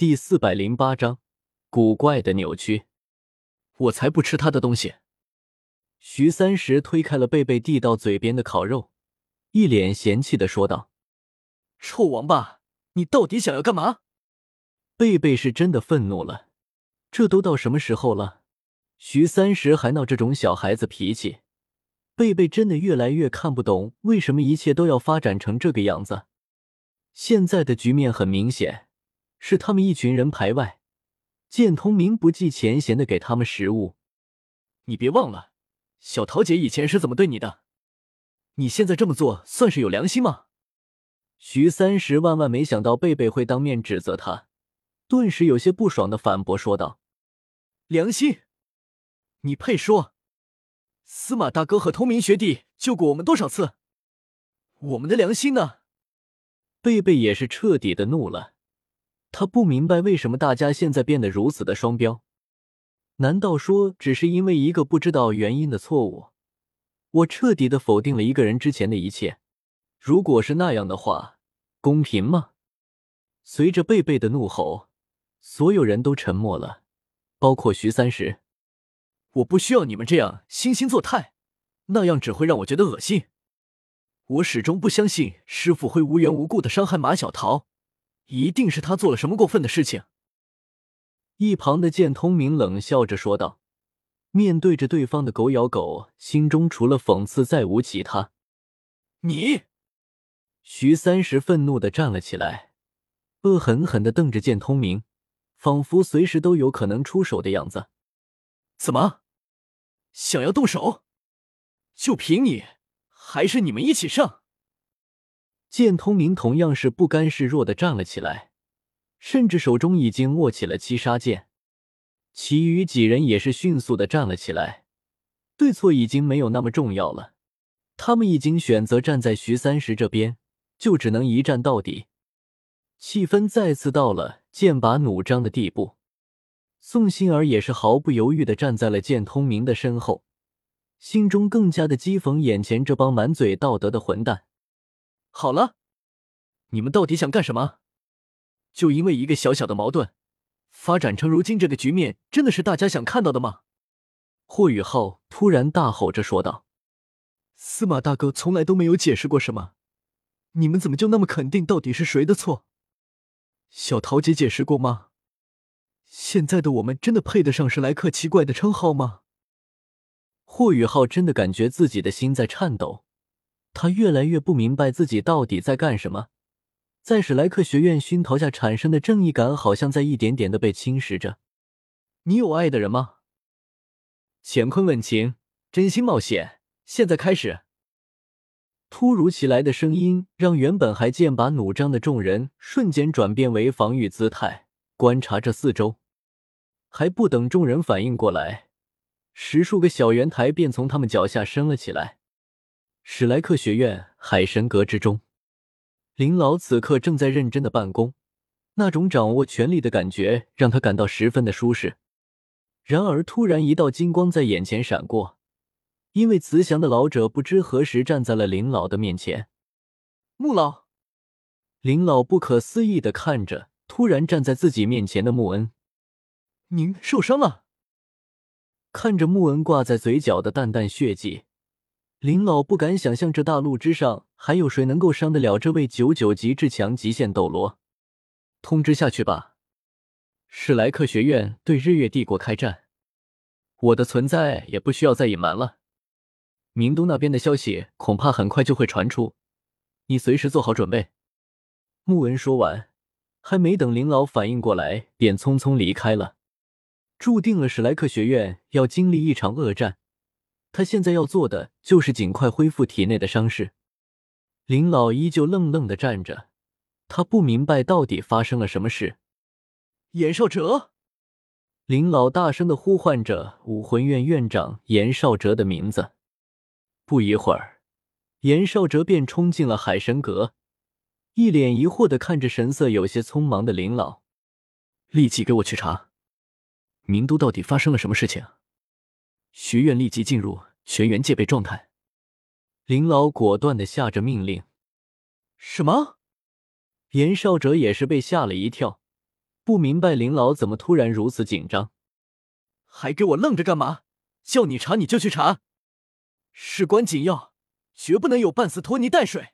第四百零八章古怪的扭曲。我才不吃他的东西！徐三石推开了贝贝递到嘴边的烤肉，一脸嫌弃的说道：“臭王八，你到底想要干嘛？”贝贝是真的愤怒了，这都到什么时候了？徐三石还闹这种小孩子脾气，贝贝真的越来越看不懂，为什么一切都要发展成这个样子。现在的局面很明显，是他们一群人排外，剑通明不计前嫌的给他们食物。你别忘了，小桃姐以前是怎么对你的？你现在这么做算是有良心吗？徐三石万万没想到贝贝会当面指责他，顿时有些不爽的反驳说道：“良心？”你配说？司马大哥和通明学弟救过我们多少次？我们的良心呢？贝贝也是彻底的怒了，他不明白为什么大家现在变得如此的双标。难道说只是因为一个不知道原因的错误？我彻底的否定了一个人之前的一切。如果是那样的话，公平吗？随着贝贝的怒吼，所有人都沉默了，包括徐三石。我不需要你们这样惺惺作态，那样只会让我觉得恶心。我始终不相信师傅会无缘无故的伤害马小桃，一定是他做了什么过分的事情。一旁的剑通明冷笑着说道，面对着对方的狗咬狗，心中除了讽刺再无其他。你，徐三石愤怒的站了起来，恶狠狠的瞪着剑通明，仿佛随时都有可能出手的样子。怎么，想要动手？就凭你，还是你们一起上？剑通明同样是不甘示弱的站了起来，甚至手中已经握起了七杀剑。其余几人也是迅速的站了起来，对错已经没有那么重要了，他们已经选择站在徐三石这边，就只能一战到底。气氛再次到了剑拔弩张的地步。宋心儿也是毫不犹豫的站在了剑通明的身后，心中更加的讥讽眼前这帮满嘴道德的混蛋。好了，你们到底想干什么？就因为一个小小的矛盾，发展成如今这个局面，真的是大家想看到的吗？霍雨浩突然大吼着说道：“司马大哥从来都没有解释过什么，你们怎么就那么肯定到底是谁的错？小桃姐解释过吗？”现在的我们真的配得上史莱克奇怪的称号吗？霍雨浩真的感觉自己的心在颤抖，他越来越不明白自己到底在干什么。在史莱克学院熏陶下产生的正义感，好像在一点点的被侵蚀着。你有爱的人吗？乾坤问情，真心冒险，现在开始。突如其来的声音让原本还剑拔弩张的众人瞬间转变为防御姿态，观察着四周。还不等众人反应过来，十数个小圆台便从他们脚下升了起来。史莱克学院海神阁之中，林老此刻正在认真的办公，那种掌握权力的感觉让他感到十分的舒适。然而，突然一道金光在眼前闪过，因为慈祥的老者不知何时站在了林老的面前。穆老，林老不可思议的看着突然站在自己面前的穆恩。您受伤了。看着穆恩挂在嘴角的淡淡血迹，林老不敢想象这大陆之上还有谁能够伤得了这位九九级至强极限斗罗。通知下去吧，史莱克学院对日月帝国开战，我的存在也不需要再隐瞒了。明都那边的消息恐怕很快就会传出，你随时做好准备。穆恩说完，还没等林老反应过来，便匆匆离开了。注定了史莱克学院要经历一场恶战，他现在要做的就是尽快恢复体内的伤势。林老依旧愣愣的站着，他不明白到底发生了什么事。严少哲，林老大声的呼唤着武魂院院长严少哲的名字。不一会儿，严少哲便冲进了海神阁，一脸疑惑的看着神色有些匆忙的林老，立即给我去查。明都到底发生了什么事情？学院立即进入全员戒备状态。林老果断的下着命令。什么？严少哲也是被吓了一跳，不明白林老怎么突然如此紧张。还给我愣着干嘛？叫你查你就去查，事关紧要，绝不能有半丝拖泥带水。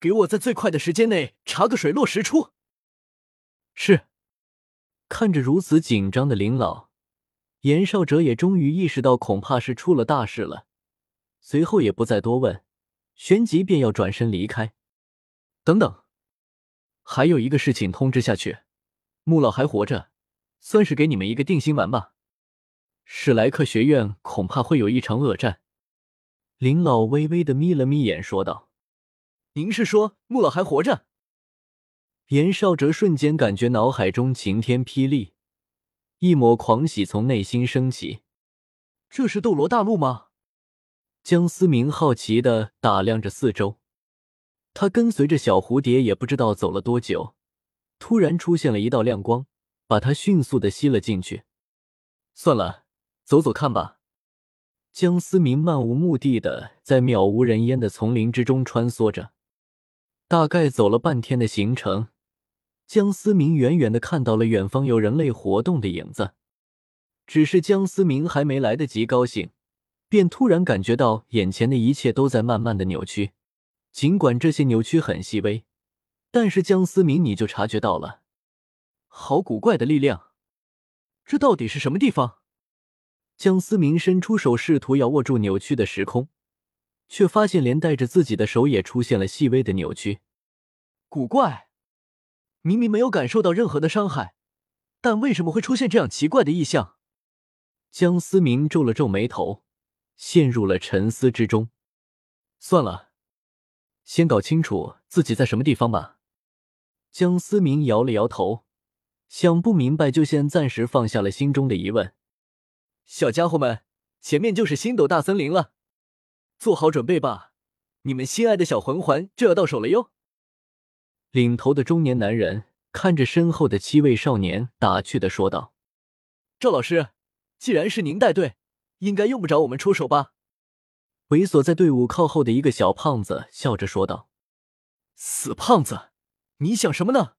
给我在最快的时间内查个水落石出。是。看着如此紧张的林老，严少哲也终于意识到恐怕是出了大事了，随后也不再多问，旋即便要转身离开。等等，还有一个事情通知下去，穆老还活着，算是给你们一个定心丸吧。史莱克学院恐怕会有一场恶战。林老微微的眯了眯眼，说道：“您是说穆老还活着？”严少哲瞬间感觉脑海中晴天霹雳，一抹狂喜从内心升起。这是斗罗大陆吗？江思明好奇的打量着四周，他跟随着小蝴蝶也不知道走了多久，突然出现了一道亮光，把他迅速的吸了进去。算了，走走看吧。江思明漫无目的的在渺无人烟的丛林之中穿梭着，大概走了半天的行程。江思明远远的看到了远方有人类活动的影子，只是江思明还没来得及高兴，便突然感觉到眼前的一切都在慢慢的扭曲。尽管这些扭曲很细微，但是江思明你就察觉到了，好古怪的力量，这到底是什么地方？江思明伸出手试图要握住扭曲的时空，却发现连带着自己的手也出现了细微的扭曲。古怪。明明没有感受到任何的伤害，但为什么会出现这样奇怪的异象？江思明皱了皱眉头，陷入了沉思之中。算了，先搞清楚自己在什么地方吧。江思明摇了摇头，想不明白就先暂时放下了心中的疑问。小家伙们，前面就是星斗大森林了，做好准备吧，你们心爱的小魂环就要到手了哟。领头的中年男人看着身后的七位少年，打趣的说道：“赵老师，既然是您带队，应该用不着我们出手吧？”猥琐在队伍靠后的一个小胖子笑着说道：“死胖子，你想什么呢？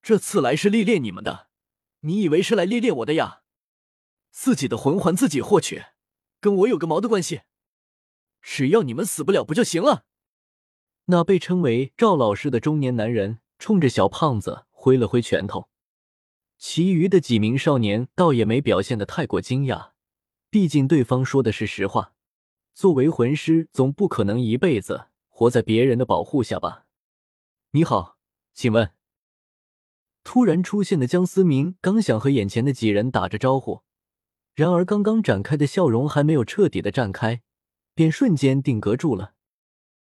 这次来是历练你们的，你以为是来历练我的呀？自己的魂环自己获取，跟我有个毛的关系？只要你们死不了，不就行了？”那被称为赵老师的中年男人冲着小胖子挥了挥拳头，其余的几名少年倒也没表现的太过惊讶，毕竟对方说的是实话。作为魂师，总不可能一辈子活在别人的保护下吧？你好，请问？突然出现的江思明刚想和眼前的几人打着招呼，然而刚刚展开的笑容还没有彻底的绽开，便瞬间定格住了。